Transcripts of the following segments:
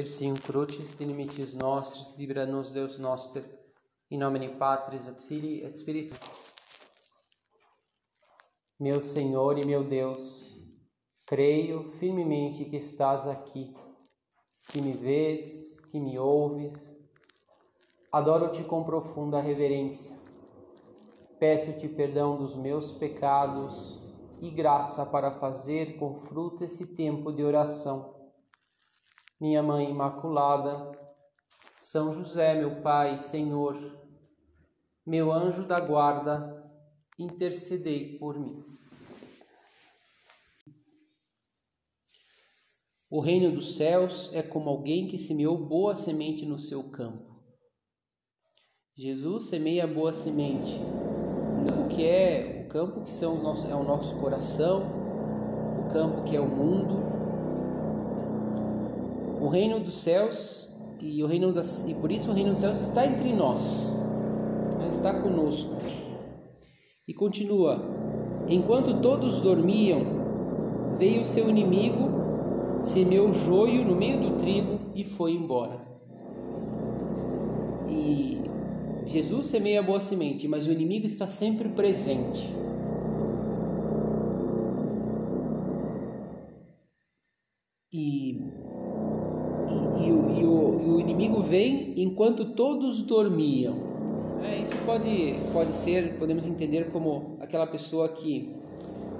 Persium crucis dinamitis nostris, libera nos Deus noster, in nomine Patris et Filii et Spiritus. Meu Senhor e meu Deus, creio firmemente que estás aqui, que me vês, que me ouves. Adoro-te com profunda reverência. Peço-te perdão dos meus pecados e graça para fazer com fruto esse tempo de oração minha Mãe Imaculada, São José, meu Pai, Senhor, meu anjo da guarda, intercedei por mim. O reino dos céus é como alguém que semeou boa semente no seu campo. Jesus semeia boa semente. O que é o campo que são os nossos, é o nosso coração, o campo que é o mundo, o reino dos céus e o reino das e por isso o reino dos céus está entre nós, está conosco. E continua: enquanto todos dormiam, veio seu inimigo, semeou joio no meio do trigo e foi embora. E Jesus semeia a boa semente, mas o inimigo está sempre presente. Vem enquanto todos dormiam. É, isso pode, pode ser, podemos entender como aquela pessoa que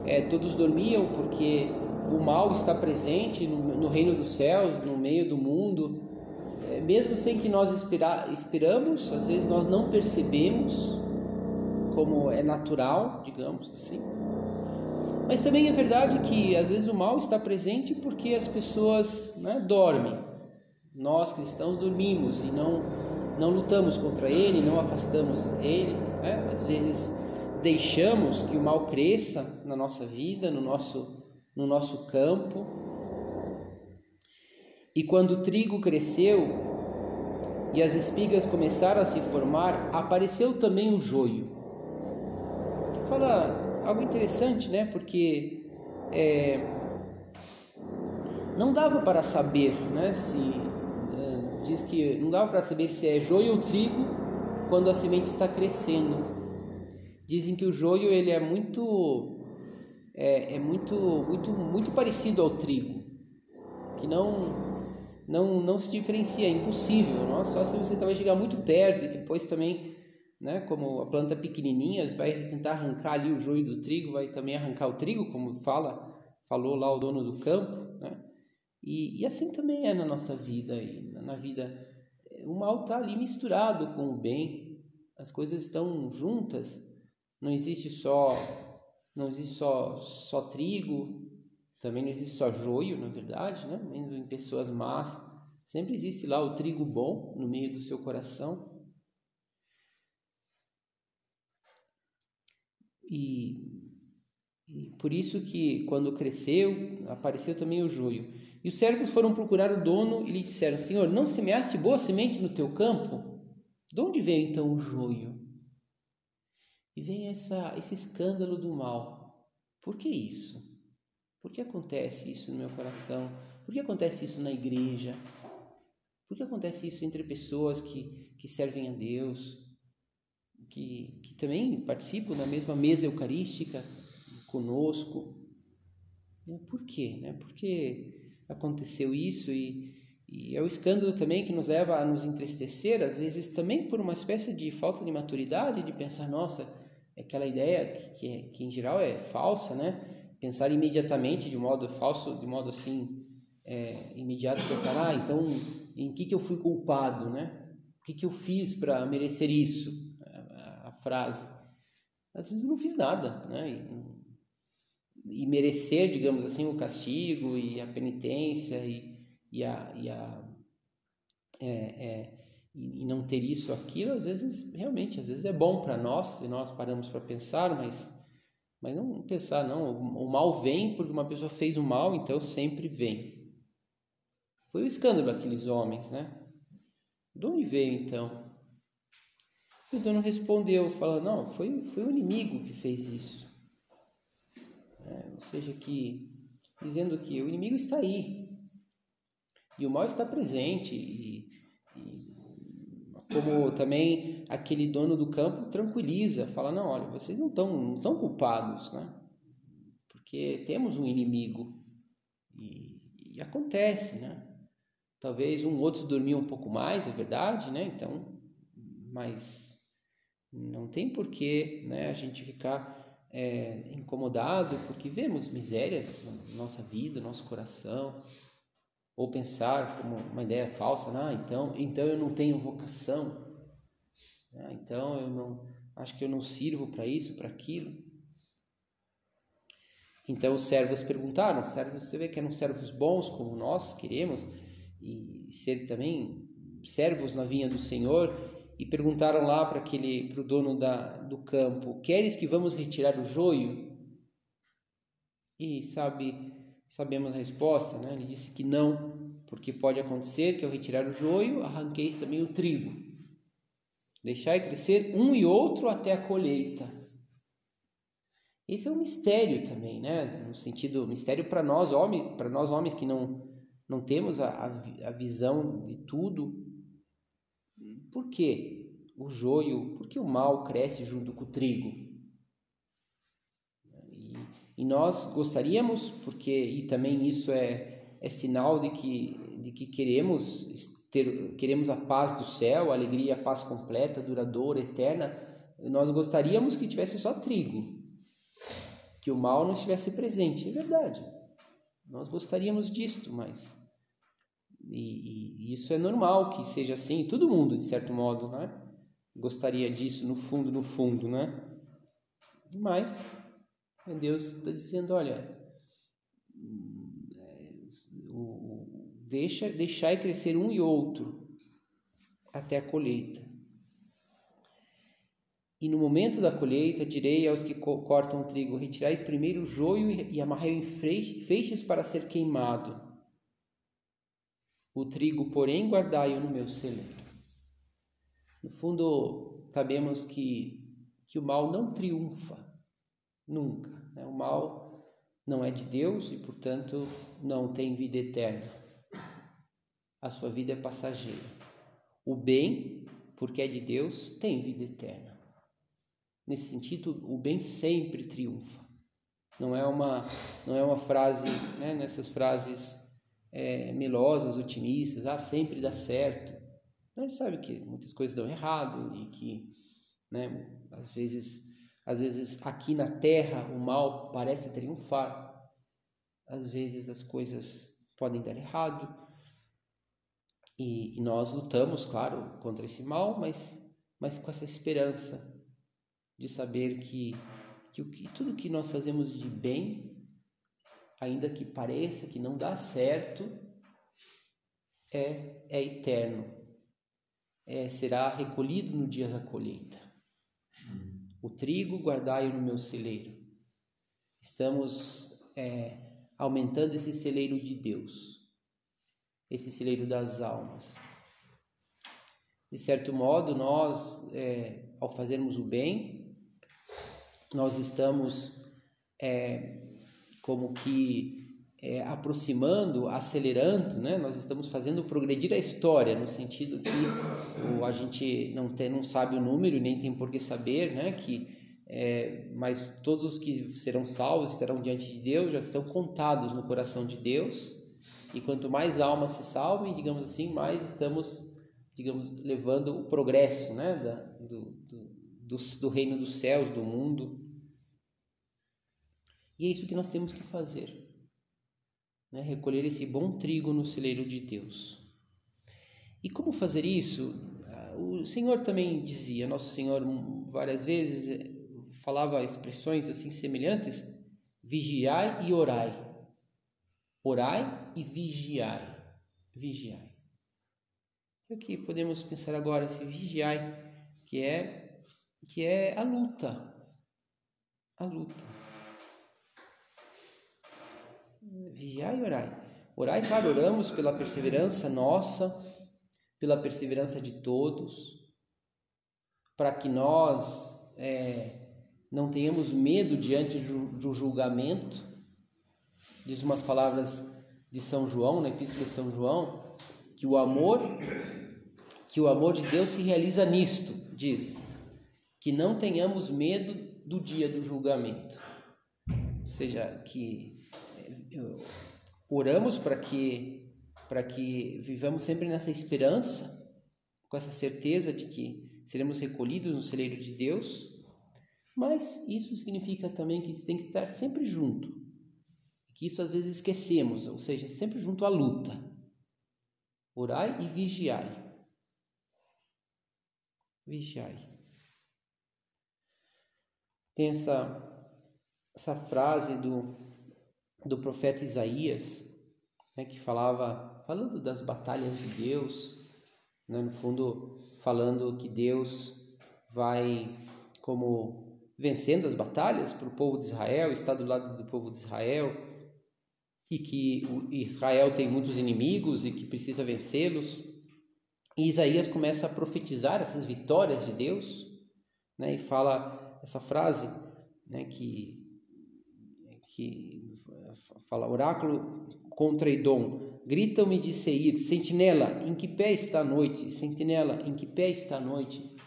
é, todos dormiam porque o mal está presente no, no reino dos céus, no meio do mundo, é, mesmo sem que nós espera, esperamos, às vezes nós não percebemos como é natural, digamos assim. Mas também é verdade que às vezes o mal está presente porque as pessoas né, dormem. Nós cristãos dormimos e não não lutamos contra ele, não afastamos ele, né? às vezes deixamos que o mal cresça na nossa vida, no nosso no nosso campo. E quando o trigo cresceu e as espigas começaram a se formar, apareceu também o joio. Fala algo interessante, né? Porque é, não dava para saber, né? Se diz que não dá para saber se é joio ou trigo quando a semente está crescendo. Dizem que o joio ele é muito é, é muito muito muito parecido ao trigo, que não não não se diferencia, é impossível. Não? Só se você também chegar muito perto e depois também, né, como a planta pequenininha, vai tentar arrancar ali o joio do trigo, vai também arrancar o trigo, como fala falou lá o dono do campo, né? E, e assim também é na nossa vida, na vida. O mal está ali misturado com o bem, as coisas estão juntas, não existe só não existe só, só trigo, também não existe só joio, na verdade, né? mesmo em pessoas más, sempre existe lá o trigo bom no meio do seu coração. E, e por isso que quando cresceu, apareceu também o joio. E os servos foram procurar o dono e lhe disseram: Senhor, não semeaste boa semente no teu campo? De onde veio então o joio? E vem essa, esse escândalo do mal. Por que isso? Por que acontece isso no meu coração? Por que acontece isso na igreja? Por que acontece isso entre pessoas que, que servem a Deus, que, que também participam da mesma mesa eucarística conosco? Por quê? Né? Porque aconteceu isso e, e é o escândalo também que nos leva a nos entristecer, às vezes também por uma espécie de falta de maturidade, de pensar, nossa, aquela ideia que, que, é, que em geral é falsa, né? Pensar imediatamente de modo falso, de modo assim, é, imediato, pensar, ah, então em que, que eu fui culpado, né? O que, que eu fiz para merecer isso? A, a, frase. Às vezes eu não fiz nada, né? E, merecer, digamos assim, o castigo e a penitência e, e a, e, a é, é, e não ter isso aquilo, às vezes realmente, às vezes é bom para nós e nós paramos para pensar, mas mas não pensar não, o, o mal vem porque uma pessoa fez o mal, então sempre vem. Foi o escândalo daqueles homens, né? De onde veio então? E o dono respondeu, falando, não, foi, foi o inimigo que fez isso. É, ou seja, que dizendo que o inimigo está aí. E o mal está presente e, e como também aquele dono do campo tranquiliza, fala não, olha, vocês não estão não são culpados, né? Porque temos um inimigo e, e acontece, né? Talvez um outro dormiu um pouco mais, é verdade, né? Então, mas não tem porquê, né? A gente ficar é, incomodado porque vemos misérias na nossa vida, no nosso coração, ou pensar como uma ideia falsa, ah, então, então eu não tenho vocação, ah, então eu não acho que eu não sirvo para isso, para aquilo. Então os servos perguntaram, servos, você vê que eram servos bons como nós queremos e ser também servos na vinha do Senhor e perguntaram lá para aquele para o dono da, do campo, queres que vamos retirar o joio? E sabe Sabemos a resposta, né? Ele disse que não, porque pode acontecer que ao retirar o joio, arranqueis também o trigo. Deixai crescer um e outro até a colheita. Esse é um mistério também, né? No sentido mistério para nós homens, para nós homens que não não temos a, a, a visão de tudo. Por quê? O joio, porque o mal cresce junto com o trigo. E nós gostaríamos, porque e também isso é, é sinal de que, de que queremos ter, queremos a paz do céu, a alegria, a paz completa, duradoura, eterna. Nós gostaríamos que tivesse só trigo, que o mal não estivesse presente. É verdade. Nós gostaríamos disto, mas e, e, isso é normal que seja assim. Todo mundo, de certo modo, né? Gostaria disso no fundo, no fundo, né? Mas Deus está dizendo, olha, deixa, deixai crescer um e outro até a colheita. E no momento da colheita, direi aos que cortam o trigo: retirai primeiro o joio e amarrai em feixes para ser queimado. O trigo, porém, guardai-o no meu celeiro. No fundo, sabemos que, que o mal não triunfa Nunca. Né? O mal não é de Deus e, portanto, não tem vida eterna. A sua vida é passageira. O bem, porque é de Deus, tem vida eterna. Nesse sentido, o bem sempre triunfa. Não é uma, não é uma frase, né, nessas frases é, melosas, otimistas, ah, sempre dá certo. A gente sabe que muitas coisas dão errado e que, né, às vezes às vezes aqui na terra o mal parece triunfar. Às vezes as coisas podem dar errado. E, e nós lutamos, claro, contra esse mal, mas, mas com essa esperança de saber que, que, que tudo que nós fazemos de bem, ainda que pareça que não dá certo, é, é eterno, é, será recolhido no dia da colheita. O trigo guardai-o no meu celeiro. Estamos é, aumentando esse celeiro de Deus, esse celeiro das almas. De certo modo, nós, é, ao fazermos o bem, nós estamos é, como que é, aproximando, acelerando, né? Nós estamos fazendo progredir a história no sentido que o, a gente não tem, não sabe o número nem tem por que saber, né? Que é, mas todos os que serão salvos estarão diante de Deus já estão contados no coração de Deus e quanto mais almas se salvem, digamos assim, mais estamos, digamos, levando o progresso, né? Da, do, do, do, do reino dos céus, do mundo. E é isso que nós temos que fazer né, recolher esse bom trigo no celeiro de Deus. E como fazer isso? Ah, o Senhor também dizia, Nosso Senhor várias vezes eh, falava expressões assim semelhantes: vigiai e orai. Orai e vigiai. Vigiai. O que podemos pensar agora esse vigiai, que é que é a luta. A luta vigiai e orai. Orai, claro, oramos pela perseverança nossa, pela perseverança de todos, para que nós é, não tenhamos medo diante do julgamento. Diz umas palavras de São João, na Epístola de São João, que o amor que o amor de Deus se realiza nisto, diz, que não tenhamos medo do dia do julgamento. Ou seja, que oramos para que para que vivamos sempre nessa esperança, com essa certeza de que seremos recolhidos no celeiro de Deus, mas isso significa também que tem que estar sempre junto, que isso às vezes esquecemos, ou seja, sempre junto à luta. Orai e vigiai. Vigiai. Tem essa, essa frase do, do profeta Isaías, né, que falava, falando das batalhas de Deus, né, no fundo, falando que Deus vai como vencendo as batalhas para o povo de Israel, está do lado do povo de Israel, e que Israel tem muitos inimigos e que precisa vencê-los. E Isaías começa a profetizar essas vitórias de Deus, né, e fala essa frase, né, que que fala oráculo contra Edom, gritam-me de Seir, sentinela, em que pé está a noite? Sentinela, em que pé está a noite? Ou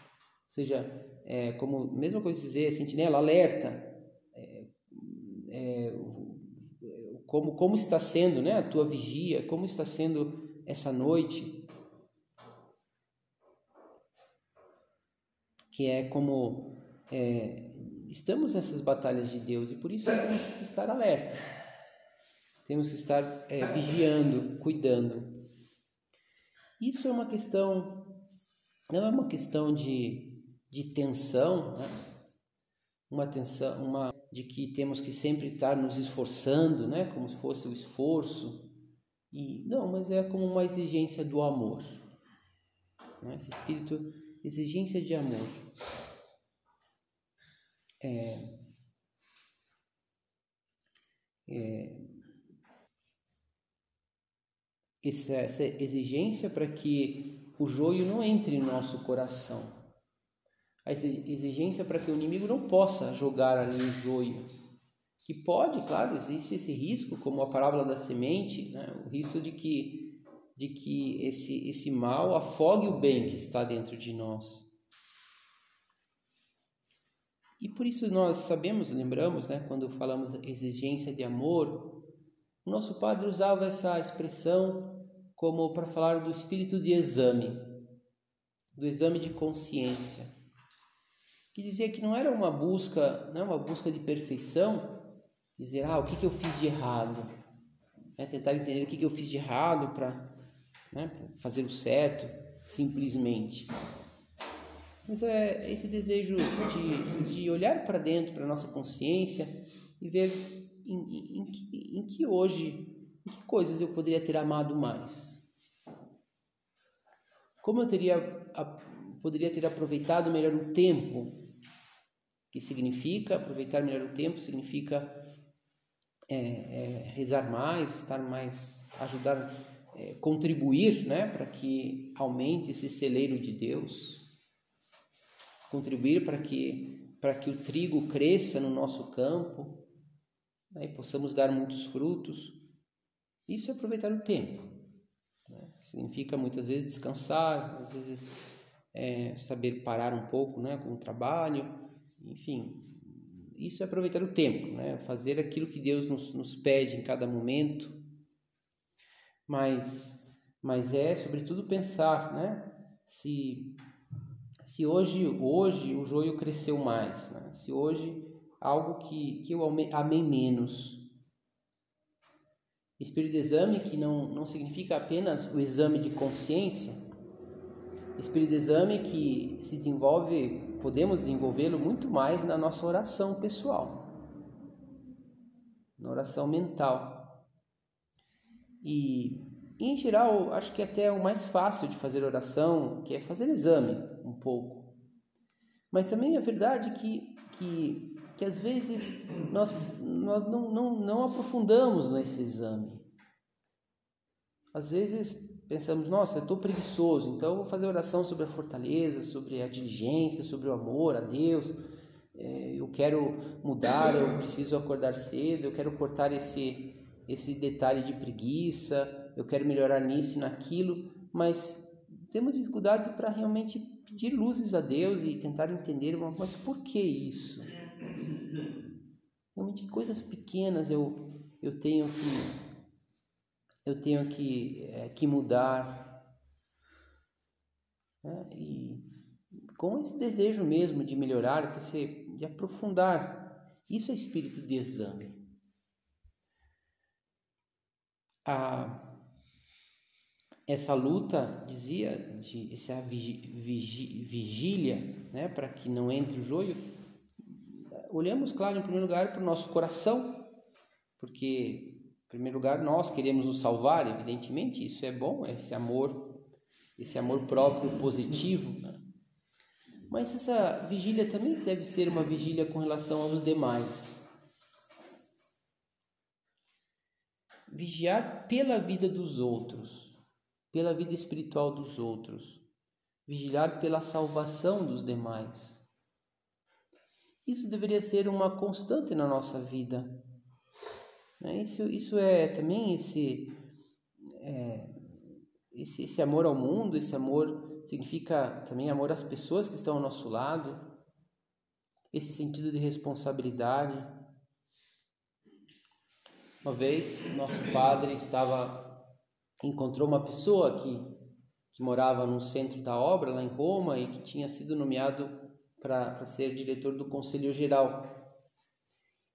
seja, é, como mesma coisa dizer, sentinela, alerta, é, é, como, como está sendo né, a tua vigia, como está sendo essa noite, que é como é, estamos nessas batalhas de Deus e por isso temos que estar alertas, temos que estar é, vigiando, cuidando. Isso é uma questão, não é uma questão de de tensão, né? uma tensão, uma de que temos que sempre estar nos esforçando, né? Como se fosse o esforço. E não, mas é como uma exigência do amor. Né? Esse espírito, exigência de amor. É, é, essa, essa exigência para que o joio não entre no nosso coração a exigência para que o inimigo não possa jogar ali o joio. Que pode, claro, existe esse risco, como a parábola da semente, né? o risco de que, de que esse, esse mal afogue o bem que está dentro de nós. E por isso nós sabemos, lembramos, né, quando falamos exigência de amor, o nosso padre usava essa expressão como para falar do espírito de exame, do exame de consciência que dizia que não era uma busca, não é uma busca de perfeição, dizer, ah, o que, que eu fiz de errado, é tentar entender o que, que eu fiz de errado para né, fazer o certo, simplesmente. Mas é esse desejo de, de olhar para dentro, para a nossa consciência e ver em, em, em, que, em que hoje, em que coisas eu poderia ter amado mais. Como eu teria, poderia ter aproveitado melhor o tempo que significa aproveitar melhor o tempo, significa é, é, rezar mais, estar mais, ajudar, é, contribuir, né, para que aumente esse celeiro de Deus, contribuir para que para que o trigo cresça no nosso campo, né, e possamos dar muitos frutos. Isso é aproveitar o tempo. Né? Significa muitas vezes descansar, às vezes é, saber parar um pouco, né, com o trabalho enfim, isso é aproveitar o tempo, né? fazer aquilo que Deus nos, nos pede em cada momento, mas, mas é sobretudo pensar né? se, se hoje, hoje o joio cresceu mais, né? se hoje algo que, que eu amei menos. Espírito de exame que não, não significa apenas o exame de consciência, espírito de exame que se desenvolve podemos desenvolvê-lo muito mais na nossa oração pessoal, na oração mental. E, em geral, acho que até é o mais fácil de fazer oração, que é fazer exame um pouco. Mas também é verdade que, que, que às vezes nós, nós não, não, não aprofundamos nesse exame. Às vezes pensamos, nossa, eu estou preguiçoso, então vou fazer oração sobre a fortaleza, sobre a diligência, sobre o amor a Deus. É, eu quero mudar, eu preciso acordar cedo, eu quero cortar esse, esse detalhe de preguiça, eu quero melhorar nisso e naquilo, mas temos dificuldades para realmente pedir luzes a Deus e tentar entender, mas por que isso? Realmente coisas pequenas eu, eu tenho que eu tenho que, é, que mudar. Né? E com esse desejo mesmo de melhorar, de aprofundar. Isso é espírito de exame. A, essa luta, dizia, de essa vigília, né, para que não entre o joio, olhamos, claro, em primeiro lugar, para o nosso coração, porque, em primeiro lugar, nós queremos nos salvar, evidentemente, isso é bom, esse amor, esse amor próprio positivo, né? Mas essa vigília também deve ser uma vigília com relação aos demais. Vigiar pela vida dos outros, pela vida espiritual dos outros. Vigiar pela salvação dos demais. Isso deveria ser uma constante na nossa vida. Né? Isso, isso é também esse, é, esse, esse amor ao mundo, esse amor significa também amor às pessoas que estão ao nosso lado, esse sentido de responsabilidade. Uma vez, nosso padre estava encontrou uma pessoa que, que morava no centro da obra, lá em Roma, e que tinha sido nomeado para ser diretor do Conselho Geral,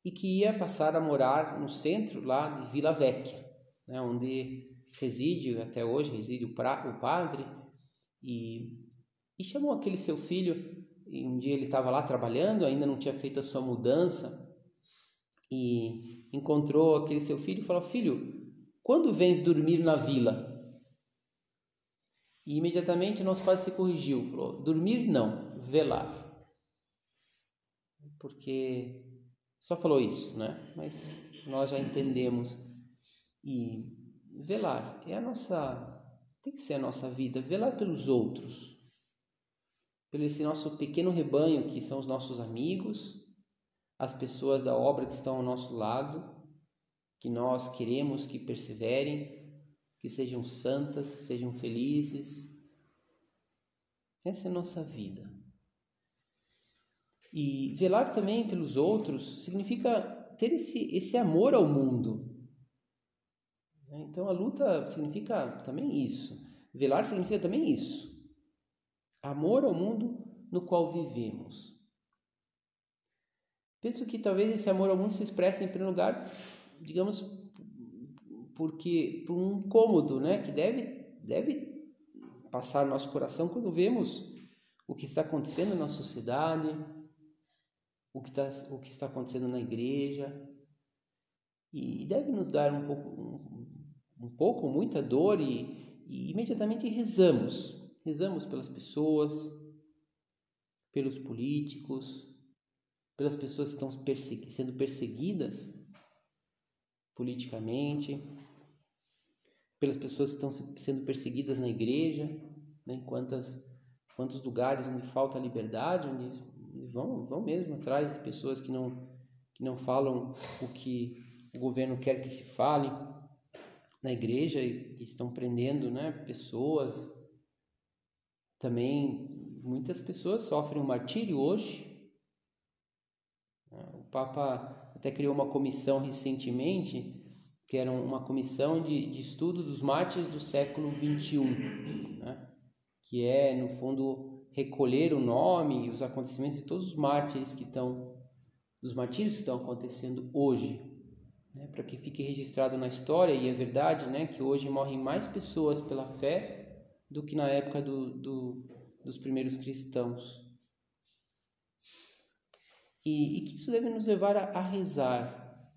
e que ia passar a morar no centro lá de Vila Vecchia, né, onde reside, até hoje reside o, pra, o padre, e, e chamou aquele seu filho. E um dia ele estava lá trabalhando, ainda não tinha feito a sua mudança, e encontrou aquele seu filho e falou: Filho, quando vens dormir na vila? E imediatamente nosso pai se corrigiu, falou: Dormir não, velar. Porque só falou isso, né? Mas nós já entendemos. E velar é a nossa tem que ser a nossa vida, velar pelos outros, pelo esse nosso pequeno rebanho que são os nossos amigos, as pessoas da obra que estão ao nosso lado, que nós queremos que perseverem, que sejam santas, que sejam felizes. Essa é a nossa vida. E velar também pelos outros significa ter esse, esse amor ao mundo? Então a luta significa também isso. Velar significa também isso. Amor ao mundo no qual vivemos. Penso que talvez esse amor ao mundo se expresse em primeiro lugar, digamos, porque por um incômodo, né, que deve deve passar no nosso coração quando vemos o que está acontecendo na sociedade, o que está o que está acontecendo na igreja, e deve nos dar um pouco um pouco, muita dor e, e imediatamente rezamos. Rezamos pelas pessoas, pelos políticos, pelas pessoas que estão sendo perseguidas politicamente, pelas pessoas que estão sendo perseguidas na igreja, né, quantas, quantos lugares onde falta liberdade, onde, vão, vão mesmo atrás de pessoas que não, que não falam o que o governo quer que se fale na igreja e estão prendendo né, pessoas. Também muitas pessoas sofrem um martírio hoje. O Papa até criou uma comissão recentemente, que era uma comissão de, de estudo dos mártires do século XXI, né? que é, no fundo, recolher o nome e os acontecimentos de todos os mártires que estão, dos martírios que estão acontecendo hoje né, para que fique registrado na história, e é verdade né, que hoje morrem mais pessoas pela fé do que na época do, do, dos primeiros cristãos. E, e, que isso deve nos levar a, a rezar,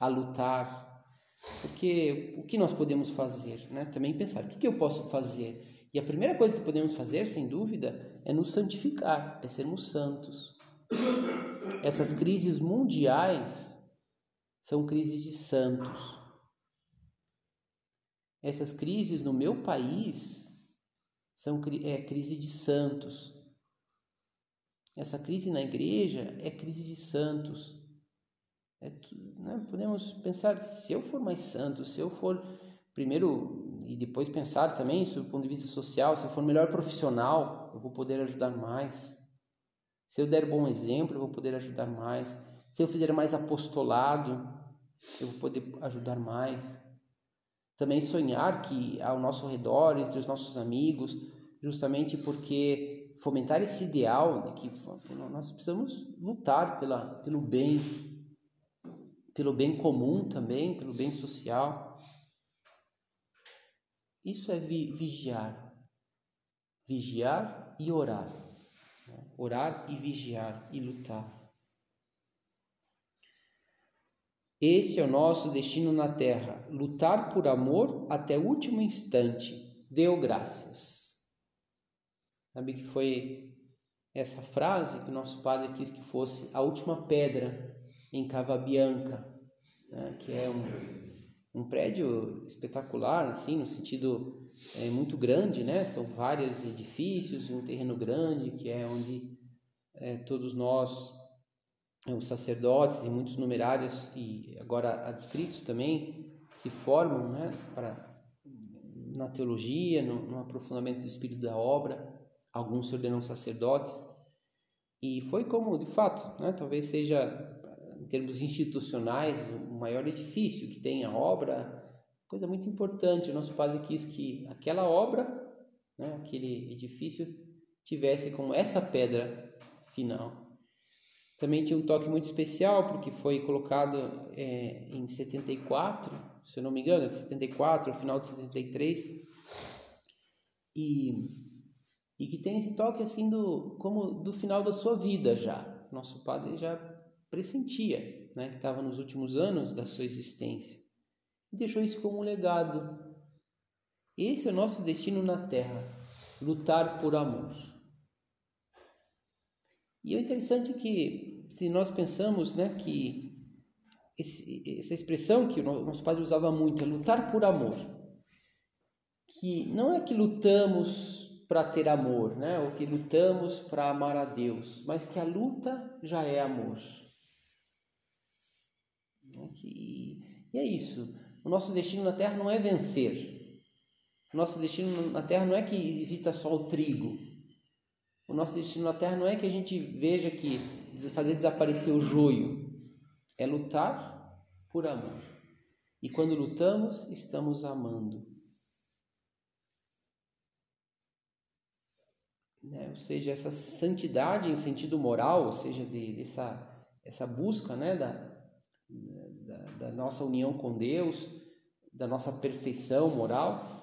a lutar, porque o que nós podemos fazer? Né? Também pensar, o que, que eu posso fazer? E a primeira coisa que podemos fazer, sem dúvida, é nos santificar, é sermos santos. Essas crises mundiais são crises de santos. Essas crises no meu país são é crise de santos. Essa crise na igreja é crise de santos. É, né? Podemos pensar, se eu for mais santo, se eu for primeiro e depois pensar também sobre o ponto de vista social, se eu for melhor profissional, eu vou poder ajudar mais. Se eu der bom exemplo, eu vou poder ajudar mais. Se eu fizer mais apostolado, eu vou poder ajudar mais. Também sonhar que ao nosso redor, entre os nossos amigos, justamente porque fomentar esse ideal de que nós precisamos lutar pela, pelo bem, pelo bem comum também, pelo bem social. Isso é vi vigiar. Vigiar e orar. Né? Orar e vigiar e lutar. Esse é o nosso destino na terra, lutar por amor até o último instante. Deu graças. Sabe que foi essa frase que o nosso padre quis que fosse a última pedra em Cava Bianca, né? que é um, um prédio espetacular, assim, no sentido é, muito grande, né? São vários edifícios, um terreno grande, que é onde é, todos nós os sacerdotes e muitos numerários e agora adscritos também se formam né, para, na teologia, no, no, aprofundamento do espírito da obra, alguns se ordenam sacerdotes, e foi como, de fato, né, talvez seja, em termos institucionais, o maior edifício que tem a obra, coisa muito importante, o nosso padre quis que aquela obra, né, aquele edifício, tivesse como essa pedra final, também tinha um toque muito especial, porque foi colocado é, em 74, se eu não me engano, 74, é final de 73, e, e que tem esse toque assim do, como do final da sua vida já. Nosso padre já pressentia né, que estava nos últimos anos da sua existência. E deixou isso como um legado. Esse é o nosso destino na Terra, lutar por amor. E o interessante é que, se nós pensamos né, que esse, essa expressão que o nosso padre usava muito, é lutar por amor, que não é que lutamos para ter amor, né, ou que lutamos para amar a Deus, mas que a luta já é amor. E é isso. O nosso destino na Terra não é vencer. O nosso destino na Terra não é que exista só o trigo, o nosso destino na Terra não é que a gente veja que fazer desaparecer o joio, é lutar por amor. E quando lutamos, estamos amando. Né? Ou seja, essa santidade em sentido moral, ou seja, de, essa, essa busca né, da, da, da nossa união com Deus, da nossa perfeição moral,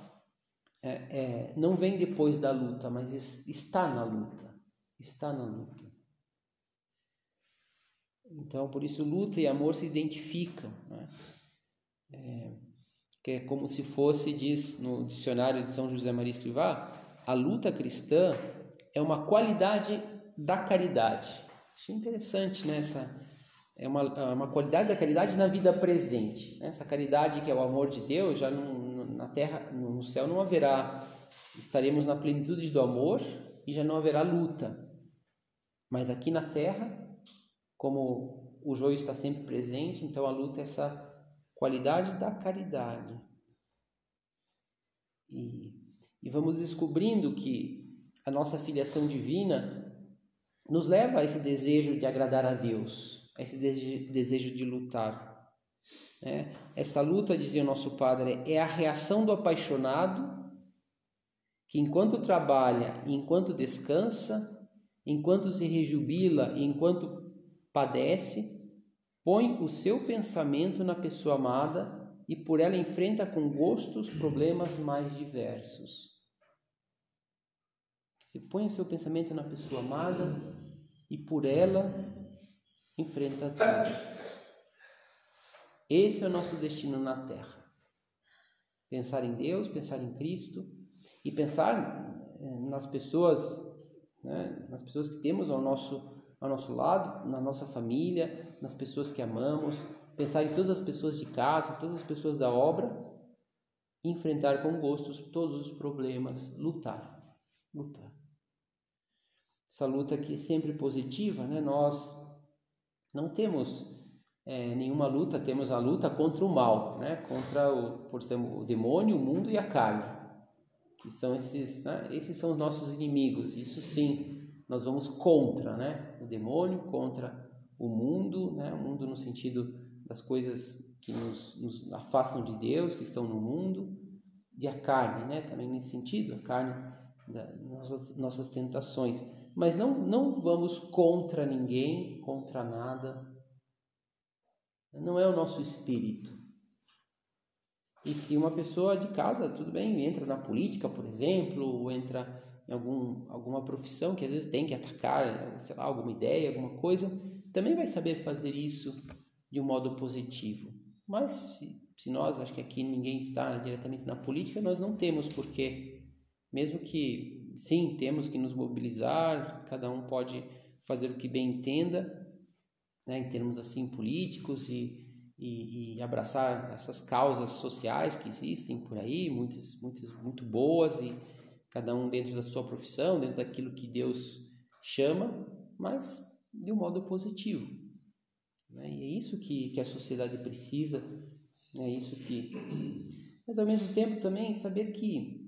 é, é, não vem depois da luta, mas está na luta. Está na luta. Então, por isso, luta e amor se identificam. Né? É, que é como se fosse, diz no dicionário de São José Maria Escrivá, a luta cristã é uma qualidade da caridade. Achei interessante, né? Essa, é uma, é uma qualidade da caridade na vida presente. Né? Essa caridade que é o amor de Deus já não, na terra, no céu não haverá, estaremos na plenitude do amor e já não haverá luta. Mas aqui na terra, como o joio está sempre presente, então a luta é essa qualidade da caridade. E, e vamos descobrindo que a nossa filiação divina nos leva a esse desejo de agradar a Deus, a esse desejo de lutar. Né? Essa luta, dizia o nosso padre, é a reação do apaixonado que, enquanto trabalha e enquanto descansa, enquanto se rejubila e enquanto padece, põe o seu pensamento na pessoa amada e por ela enfrenta com gosto os problemas mais diversos. Você põe o seu pensamento na pessoa amada e por ela enfrenta tudo. Esse é o nosso destino na Terra. Pensar em Deus, pensar em Cristo e pensar eh, nas pessoas, né, nas pessoas que temos ao nosso, ao nosso lado, na nossa família, nas pessoas que amamos, pensar em todas as pessoas de casa, todas as pessoas da obra, enfrentar com gosto todos os problemas, lutar, lutar. Essa luta aqui sempre positiva, né? Nós não temos é, nenhuma luta, temos a luta contra o mal, né? contra o, por exemplo, o demônio, o mundo e a carne, que são esses, né? esses são os nossos inimigos. Isso sim, nós vamos contra, né? O demônio contra o mundo, né? O mundo no sentido das coisas que nos, nos afastam de Deus, que estão no mundo, e a carne, né? Também nesse sentido, a carne das nossas, nossas tentações. Mas não, não vamos contra ninguém, contra nada. Não é o nosso espírito. E se uma pessoa de casa, tudo bem, entra na política, por exemplo, ou entra em algum, alguma profissão que às vezes tem que atacar, sei lá, alguma ideia, alguma coisa, também vai saber fazer isso de um modo positivo. Mas se, se nós, acho que aqui ninguém está diretamente na política, nós não temos porque, mesmo que sim, temos que nos mobilizar, cada um pode fazer o que bem entenda, né, em termos assim políticos e, e, e, abraçar essas causas sociais que existem por aí, muitas, muitas muito boas e cada um dentro da sua profissão, dentro daquilo que Deus chama, mas de um modo positivo. Né? E é isso que, que a sociedade precisa, é isso que. Mas ao mesmo tempo também saber que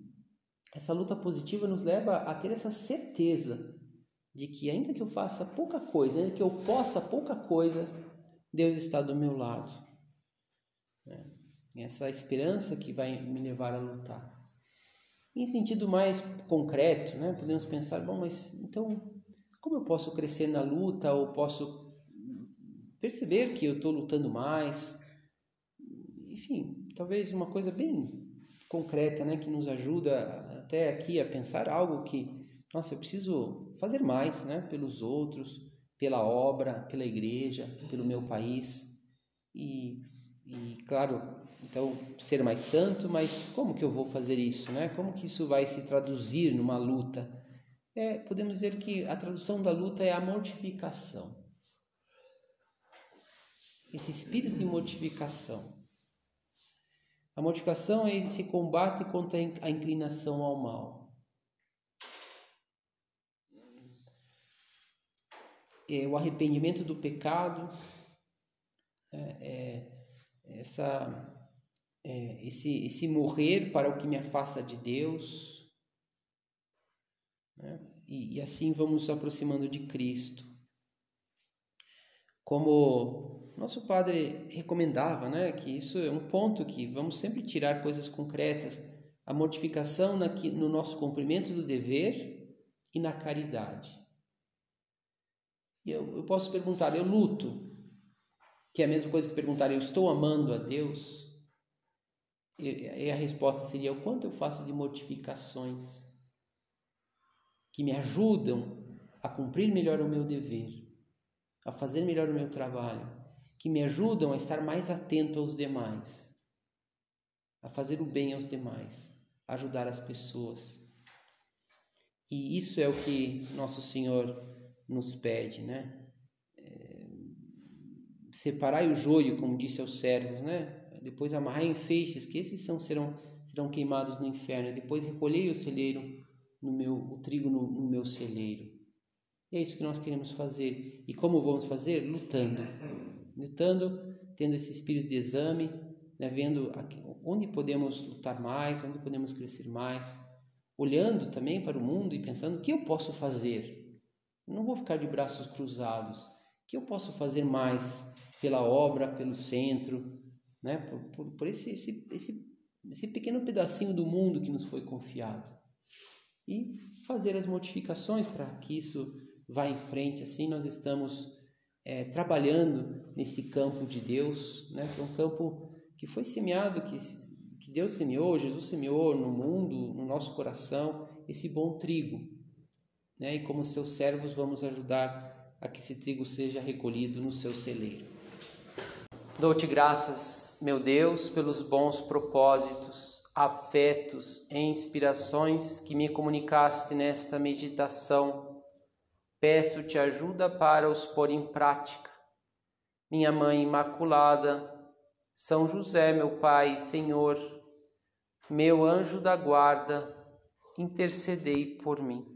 essa luta positiva nos leva a ter essa certeza de que, ainda que eu faça pouca coisa, ainda que eu possa pouca coisa, Deus está do meu lado. É. Essa esperança que vai me levar a lutar. Em sentido mais concreto, né, podemos pensar, bom, mas então como eu posso crescer na luta ou posso perceber que eu estou lutando mais? Enfim, talvez uma coisa bem concreta, né, que nos ajuda até aqui a pensar algo que, nossa, eu preciso fazer mais, né, pelos outros, pela obra, pela igreja, pelo meu país e, e claro, então ser mais santo, mas como que eu vou fazer isso, né? Como que isso vai se traduzir numa luta? É, podemos dizer que a tradução da luta é a mortificação. Esse espírito de mortificação. A mortificação é esse combate contra a inclinação ao mal. É o arrependimento do pecado, é, é essa é, esse, esse morrer para o que me afasta de Deus. Né? E, e assim vamos nos aproximando de Cristo. Como nosso padre recomendava, né, que isso é um ponto que vamos sempre tirar coisas concretas, a mortificação na, no nosso cumprimento do dever e na caridade. E eu, eu posso perguntar, eu luto, que é a mesma coisa que perguntar, eu estou amando a Deus? E a resposta seria: o quanto eu faço de mortificações que me ajudam a cumprir melhor o meu dever, a fazer melhor o meu trabalho, que me ajudam a estar mais atento aos demais, a fazer o bem aos demais, a ajudar as pessoas. E isso é o que nosso Senhor nos pede, né? É, separai o joio, como disse aos servos, né? depois amarrai em feixes, que esses são, serão, serão queimados no inferno, depois recolhei o celeiro no meu, o trigo no, no meu celeiro. E é isso que nós queremos fazer. E como vamos fazer? Lutando. Lutando, tendo esse espírito de exame, né, vendo aqui, onde podemos lutar mais, onde podemos crescer mais, olhando também para o mundo e pensando o que eu posso fazer. Não vou ficar de braços cruzados. O que eu posso fazer mais pela obra, pelo centro, né? por, por, por esse, esse, esse, esse pequeno pedacinho do mundo que nos foi confiado. E fazer as modificações para que isso vá em frente. Assim, nós estamos é, trabalhando nesse campo de Deus, né? que é um campo que foi semeado, que, que Deus semeou, Jesus semeou no mundo, no nosso coração, esse bom trigo. Né? E como seus servos, vamos ajudar a que esse trigo seja recolhido no seu celeiro. Dou-te graças, meu Deus, pelos bons propósitos, afetos e inspirações que me comunicaste nesta meditação. Peço-te ajuda para os pôr em prática. Minha Mãe Imaculada, São José, meu Pai, Senhor, meu anjo da guarda, intercedei por mim.